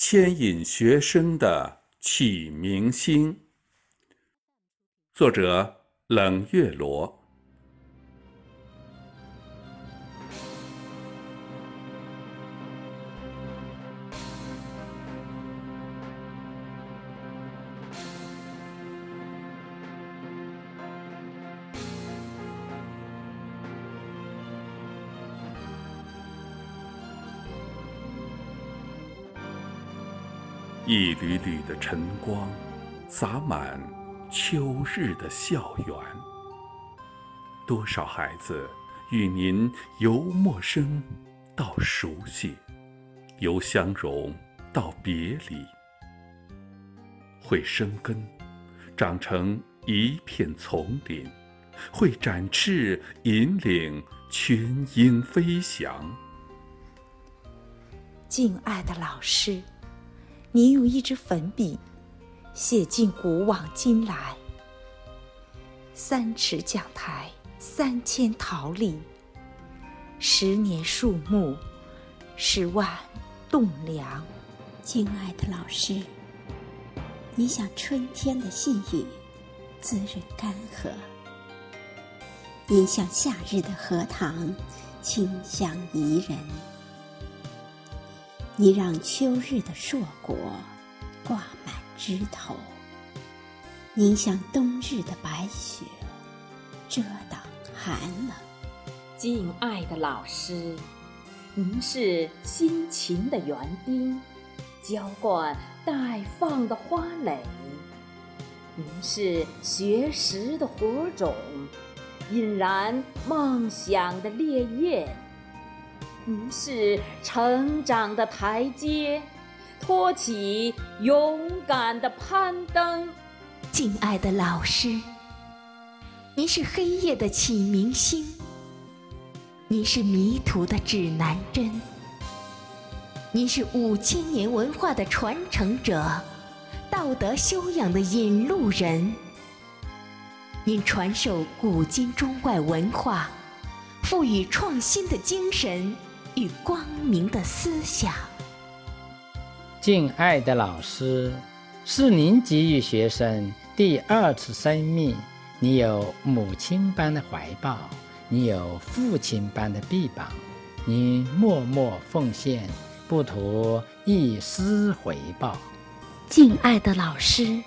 牵引学生的启明星。作者：冷月罗。一缕缕的晨光，洒满秋日的校园。多少孩子与您由陌生到熟悉，由相融到别离，会生根，长成一片丛林；会展翅，引领群鹰飞翔。敬爱的老师。你用一支粉笔，写进古往今来。三尺讲台，三千桃李，十年树木，十万栋梁。敬爱的老师，你像春天的细雨，滋润干涸；你像夏日的荷塘，清香宜人。你让秋日的硕果挂满枝头，您像冬日的白雪遮挡寒冷。敬爱的老师，您是辛勤的园丁，浇灌待放的花蕾；您是学识的火种，引燃梦想的烈焰。您是成长的台阶，托起勇敢的攀登。敬爱的老师，您是黑夜的启明星，您是迷途的指南针，您是五千年文化的传承者，道德修养的引路人。您传授古今中外文化，赋予创新的精神。与光明的思想，敬爱的老师，是您给予学生第二次生命。你有母亲般的怀抱，你有父亲般的臂膀，你默默奉献，不图一丝回报。敬爱的老师，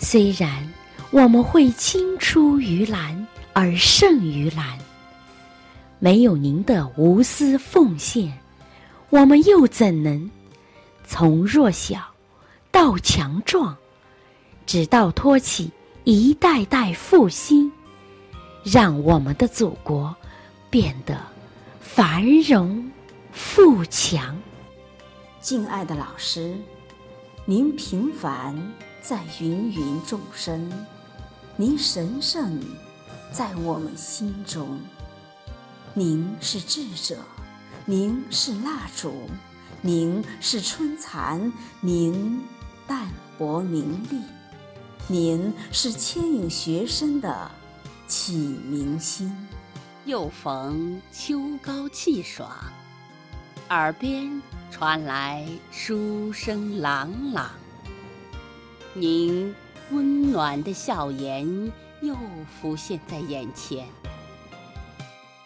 虽然我们会青出于蓝而胜于蓝。没有您的无私奉献，我们又怎能从弱小到强壮，直到托起一代代复兴，让我们的祖国变得繁荣富强？敬爱的老师，您平凡在芸芸众生，您神圣在我们心中。您是智者，您是蜡烛，您是春蚕，您淡泊名利，您是牵引学生的启明星。又逢秋高气爽，耳边传来书声朗朗，您温暖的笑颜又浮现在眼前。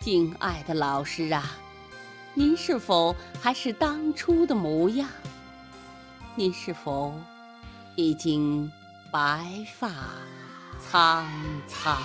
敬爱的老师啊，您是否还是当初的模样？您是否已经白发苍苍？